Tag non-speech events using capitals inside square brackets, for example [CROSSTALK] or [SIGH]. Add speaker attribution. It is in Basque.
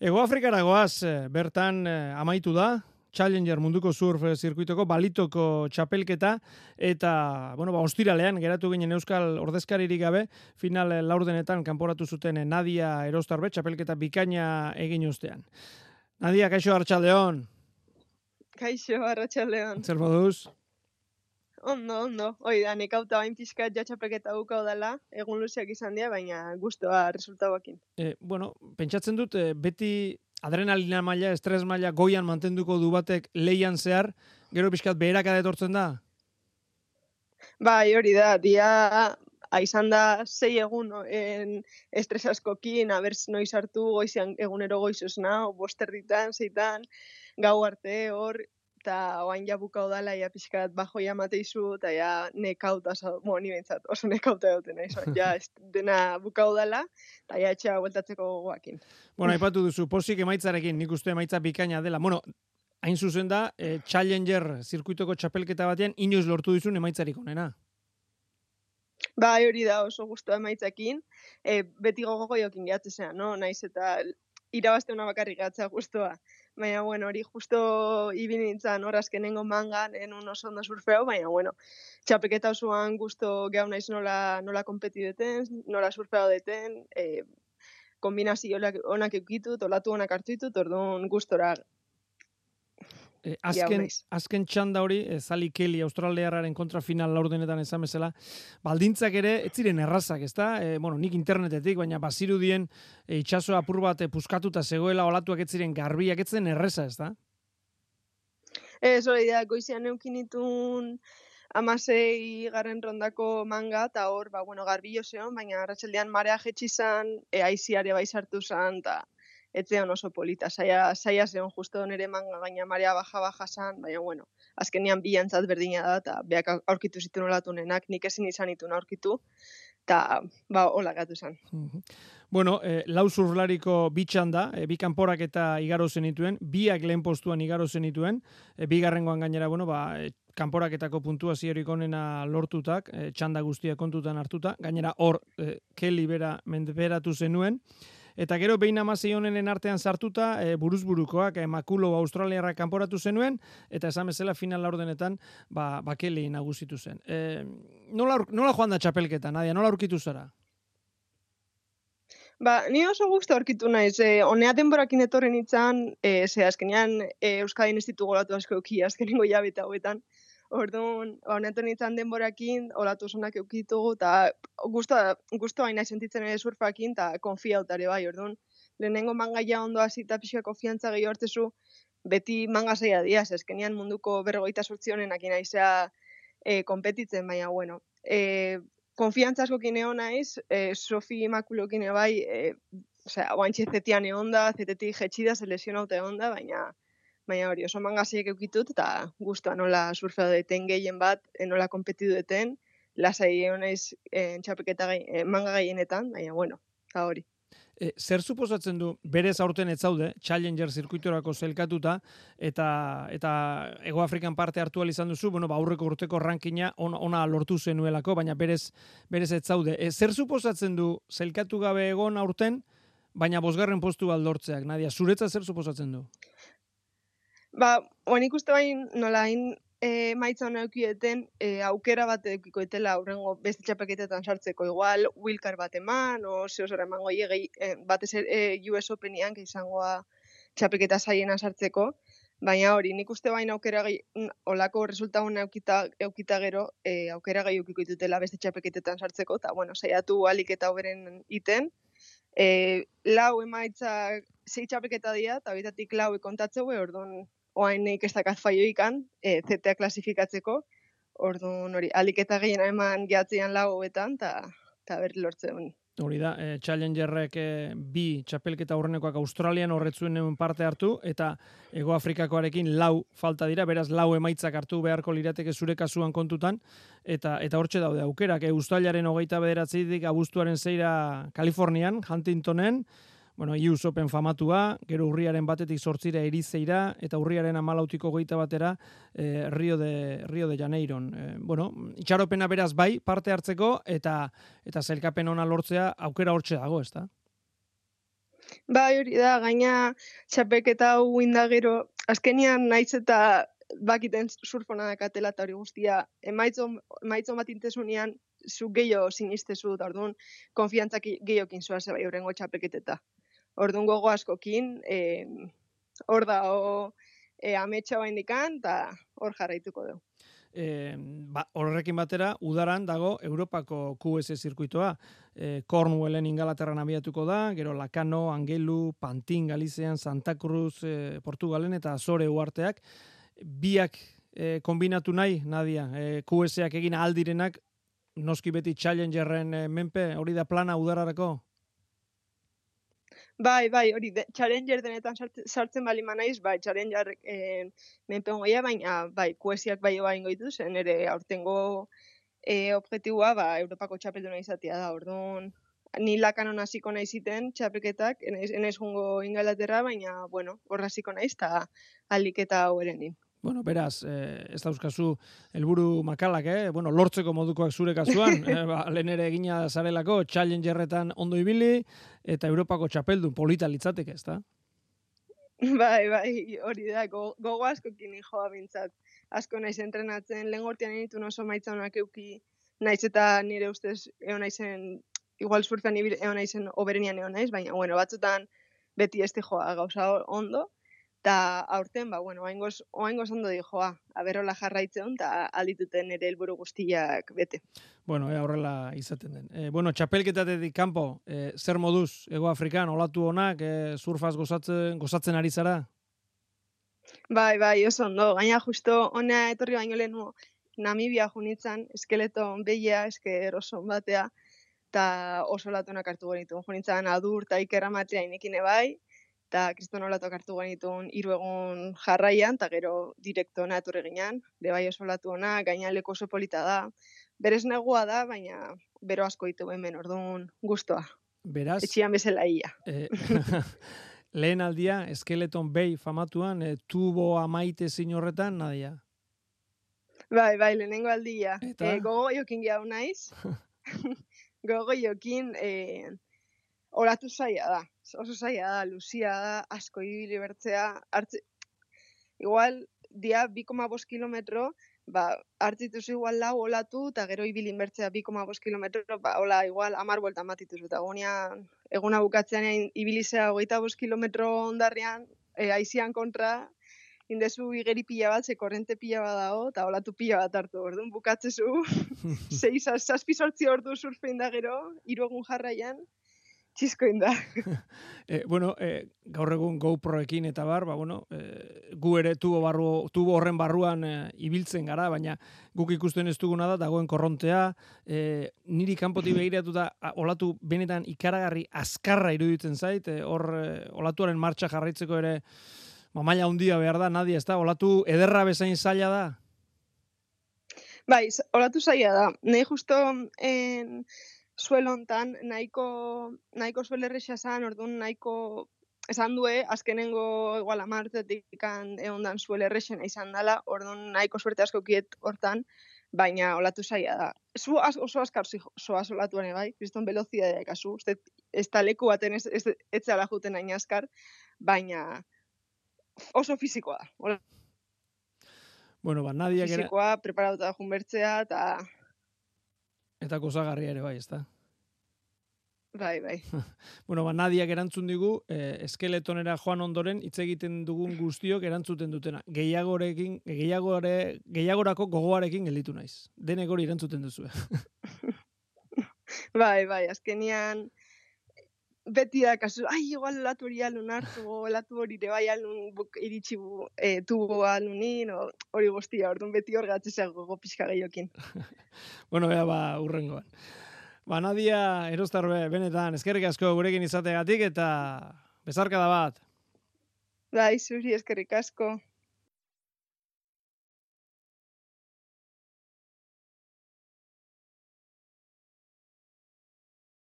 Speaker 1: Ego Afrikara goaz, eh, bertan eh, amaitu da, Challenger munduko surf zirkuitoko balitoko txapelketa eta bueno ba ostiralean geratu ginen euskal ordezkaririk gabe final laurdenetan kanporatu zuten Nadia Erostarbe txapelketa bikaina egin ustean. Nadia kaixo hartxaldeon.
Speaker 2: Kaixo hartxaldeon.
Speaker 1: Zer moduz?
Speaker 2: Ondo, ondo. Hoi da, nik auta bain pixka jatxapeketa gukau dela, egun luzeak izan dira, baina guztua resultauakin.
Speaker 1: E, bueno, pentsatzen dut, e, beti adrenalina maila, estres maila goian mantenduko du batek leian zehar, gero pixkat beherak etortzen da?
Speaker 2: Bai, hori da, dia aizan da zei egun en estres askokin, abertz noiz hartu goizian egunero goizuz na, boster ditan, zeitan, gau arte hor, eta oain ja bukau dala, ja pixkat bajo ja mateizu, eta ja nekauta, mo, ni bentsat, oso [LAUGHS] nekauta dute nahi, so, ja dena bukau dala, eta ja etxea gueltatzeko gogoakin.
Speaker 1: Bueno, aipatu duzu, posik emaitzarekin, nik uste emaitza bikaina dela. Bueno, hain zuzen da, e, Challenger zirkuitoko txapelketa batean, inoiz lortu duzun emaitzarik onena.
Speaker 2: Ba, hori da oso guztu emaitzakin, e, beti gogo jokin gehatzezean, no? Naiz eta irabazte una bakarrik gatzea guztua. Baina, bueno, hori justo ibin nintzen hor azkenengo mangan, en un oso ondo surfeo, baina, bueno, txapeketa osoan gusto gehu naiz nola, nola kompeti deten, nola surfeo deten, e, kombinazio onak eukitu, tolatu onak hartu ditut, orduan gustora
Speaker 1: Eh, azken, azken txanda hori, eh, Zali Kelly, Australiarraren kontra final laurdenetan esan bezala, baldintzak ere, ez ziren errazak, ezta? Eh, bueno, nik internetetik, baina bazirudien eh, itxaso apur bat eh, puskatuta zegoela olatuak ez ziren garbiak, ez zen erreza, ezta?
Speaker 2: Ez hori da, goizian eukinitun amasei garren rondako manga, eta hor, ba, bueno, garbillo zeon, baina arratxaldean marea jetxizan, e, aiziare bai sartu zan, eta etzean oso polita, saia, saia zeon justo nere manga gaina marea baja baja san, baina bueno, azkenian bilantzat berdina da, eta beak aurkitu zituen olatunenak, nik ezin izan itun aurkitu, eta ba, hola gatu zen.
Speaker 1: Bueno, eh, lau zurlariko bitxan da, eh, bi kanporak eta igaro zenituen, biak lehen postuan igaro zenituen, eh, bigarrengoan gainera, bueno, ba, eh, kanporaketako puntua ziorik onena lortutak, eh, txanda guztia kontutan hartuta, gainera hor, eh, Kelly bera mendeberatu zenuen, Eta gero behin amazei honenen artean sartuta, e, buruzburukoak, e, makulo australiarra kanporatu zenuen, eta esan bezala final laurdenetan, ba, bakeli nagusitu zen. E, nola, nola joan da txapelketa, Nadia, nola aurkitu zara?
Speaker 2: Ba, ni oso guztu aurkitu naiz, e, onea denborakin etorren itzan, e, ze azkenean e, ez ditugu asko eki, azkenengo jabeta hauetan, Orduan, honetan nintzen denborakin, olatu zonak eukitugu, eta guztu baina sentitzen ere surfakin, eta konfiautare bai, orduan. Lehenengo mangaia ondo hasi eta pixka konfiantza gehi hortzezu, beti manga zaila diaz, ezkenian munduko berrogeita sortzionen akin aizea e, kompetitzen, baina, bueno. E, konfiantza asko kine naiz, e, Sofi Imakulo kine bai, e, osea, oantxe zetian egon da, zetetik jetxida, selezionauta egon da, baina baina hori oso mangaziek eukitut eta guztua nola surfea deten gehien bat, eh, nola kompetitu deten, lasai egon naiz e, txapeketa gai, e, manga gehienetan, baina bueno, eta hori.
Speaker 1: E, zer suposatzen du berez aurten ez zaude, Challenger zirkuitorako zelkatuta, eta eta Ego Afrikan parte hartu izan duzu, bueno, ba, aurreko urteko rankina ona lortu zenuelako, baina berez, berez ez zaude. E, zer suposatzen du zelkatu gabe egon aurten, baina bosgarren postu aldortzeak, Nadia, zuretza zer suposatzen du?
Speaker 2: Ba, oan ikuste bain, nola hain e, maitza hona eukieten, e, aukera bat eukiko etela aurrengo beste txapaketetan sartzeko, igual wilkar bat eman, o zeo zora eman goi egei, e, bat ezer e, US Openian, izangoa txapeketa zaiena sartzeko, baina hori, nik uste bain aukera gai, olako resulta hona eukita, eukita gero, e, aukera gai eukiko itutela beste txapeketetan sartzeko, eta bueno, saiatu alik eta oberen iten, e, lau emaitza zei txapeketa dira, eta horitatik lau kontatzeu, orduan oain nik ez dakaz faioikan, e, zetea klasifikatzeko, orduan hori, alik eta gehien eman gehatzean lagoetan, eta berri lortzen.
Speaker 1: Hori da, e, Challengerrek e, bi txapelketa horrenekoak Australian horretzuen parte hartu, eta Ego Afrikakoarekin lau falta dira, beraz lau emaitzak hartu beharko lirateke zure kasuan kontutan, eta eta hortxe daude aukerak, e, Uztailaren hogeita bederatzidik abuztuaren zeira Kalifornian, Huntingtonen, bueno, ius open famatua, gero urriaren batetik sortzira erizeira, eta urriaren amalautiko goita batera e, Rio, de, Rio de Janeiron. E, bueno, itxaropena beraz bai, parte hartzeko, eta eta zelkapen ona lortzea aukera hortxe dago, ez da?
Speaker 2: Bai, hori da, gaina txapeketa hau indagero, azkenian naiz eta bakiten surfona dakatela eta hori guztia, emaitzo, emaitzo bat intesunean, zu gehiago sinistezu, eta orduan, konfiantzak gehiokin zua zeba horrengo txapeketeta. Orduan gogo askokin, e, hor da, o, e, ametsa bain dikan, eta hor jarraituko du.
Speaker 1: E, ba, horrekin batera, udaran dago Europako QS zirkuitoa. E, Cornwallen ingalaterran abiatuko da, gero Lakano, Angelu, Pantin, Galizean, Santa Cruz, e, Portugalen eta Azore uarteak. Biak e, kombinatu nahi, Nadia, e, QSak egin aldirenak, noski beti Challengerren menpe, hori da plana udararako?
Speaker 2: Bai, bai, hori, de, challenger denetan sartzen bali manaiz, bai, challenger eh, menpeon goia, baina, bai, kuesiak bai oa ingo ditu, zen ere aurtengo eh, objektiboa, ba, Europako txapelduna izatea da, orduan, ni lakanon hasiko nahi ziten txapeketak, enaiz, enaiz jungo ingalaterra, baina, bueno, horra hasiko naiz, eta aliketa hau erenin.
Speaker 1: Bueno, beraz, eh, ez dauzkazu helburu makalak, eh? Bueno, lortzeko modukoak zure kasuan, [LAUGHS] eh, ba, lehen ere egina zarelako, challengerretan ondo ibili, eta Europako txapeldun polita litzateke, ez da?
Speaker 2: Bai, bai, hori da, gogo go asko kini joa bintzat. Asko naiz entrenatzen, lehen gortian initu oso maitza honak euki, naiz eta nire ustez egon naizen, igual surfean egon naizen oberenian egon naiz, baina, bueno, batzutan beti este joa gauza ondo, Ta aurten, ba, bueno, oaingoz, oaingoz ondo di joa, aberola jarraitzen, eta aldituten ere helburu guztiak bete.
Speaker 1: Bueno, e, horrela izaten den. E, bueno, txapelketatetik kanpo, e, zer moduz, Ego Afrikan, olatu honak, e, surfaz gozatzen, gozatzen ari zara?
Speaker 2: Bai, bai, oso ondo, gaina justo, honea etorri baino lehen Namibia junitzen, eskeleto behia, esker oso batea, eta oso latunak hartu genitu. Junitzen adur eta ikerra matria inekine bai, eta kriston olatuak hartu genitun hiru egun jarraian, eta gero direkto ona etorri ginean, de bai oso olatu ona, gaina leko oso polita da, berez negua da, baina bero asko ditu hemen orduan guztua.
Speaker 1: Beraz?
Speaker 2: Etxian bezala ia.
Speaker 1: E, [LAUGHS] lehen aldia, eskeleton behi famatuan, e, tubo amaite zin horretan, nadia?
Speaker 2: Bai, bai, lehenengo aldia. Eta? E, gogo jokin gau naiz. [LAUGHS] [LAUGHS] gogo jokin, e, oratu zaila da. Oso zaila da, luzia da, asko ibili bertzea, hartze, igual, dia 2,5 kilometro, ba, hartzituz igual lau olatu, eta gero ibilin bertzea 2,5 kilometro, ba, hola, igual, amar buelta matituz, eta gunean, eguna bukatzean ibilizea hogeita bost kilometro ondarrian, e, aizian kontra, indezu igeri pila bat, ze korrente pila bat dago, eta olatu pila bat hartu, orduan bukatzezu, zei, [LAUGHS] zazpi sortzi ordu surfein da gero, iruegun jarraian, txisko inda. [LAUGHS]
Speaker 1: e, bueno, e, gaur egun GoProekin eta bar, ba, bueno, e, gu ere tubo, barru, tubo horren barruan e, ibiltzen gara, baina guk ikusten ez duguna da, dagoen korrontea, e, niri kanpoti [CLEARS THROAT] behiratu da, olatu benetan ikaragarri azkarra iruditzen zait, e, hor e, olatuaren martxa jarraitzeko ere, ba, maila handia behar da, nadia ez da, olatu ederra bezain zaila da?
Speaker 2: Bai, olatu zaila da. Nei justo en, suelo hontan nahiko nahiko suelerresa san ordun nahiko esan due azkenengo igual amartetik egondan suelerresen izan dala ordun nahiko suerte asko kiet hortan baina olatu saia da. Zu oso askar soa solatu ere bai kriston velocidade kasu uste ez leku baten ez ez etzala joten hain askar baina oso fisikoa da.
Speaker 1: Bueno, ba, Nadia
Speaker 2: gera... Fisikoa, preparatuta junbertzea, eta
Speaker 1: Eta gozagarria ere bai, ezta?
Speaker 2: Bai, bai. [LAUGHS]
Speaker 1: bueno, ba, Nadia gerantzun digu, eh, eskeletonera joan ondoren, hitz egiten dugun guztiok erantzuten dutena. Gehiagorekin, gehiagore, gehiagorako gogoarekin gelditu naiz. Dene gori erantzuten duzu. [LAUGHS]
Speaker 2: bai, bai, azkenian, beti da, kasu, ai, igual latu hori alun hartu, latu hori ere bai alun buk iritsi bu, e, tubo alunin, hori guztia, orduan beti hor gatzizea gogo pixka gehiokin. [LAUGHS]
Speaker 1: bueno, bea, ba, urrengoan. Ba, Nadia, erostarbe, benetan, eskerrik asko gurekin izategatik eta bezarka da bat.
Speaker 2: Bai, zuri eskerrik asko.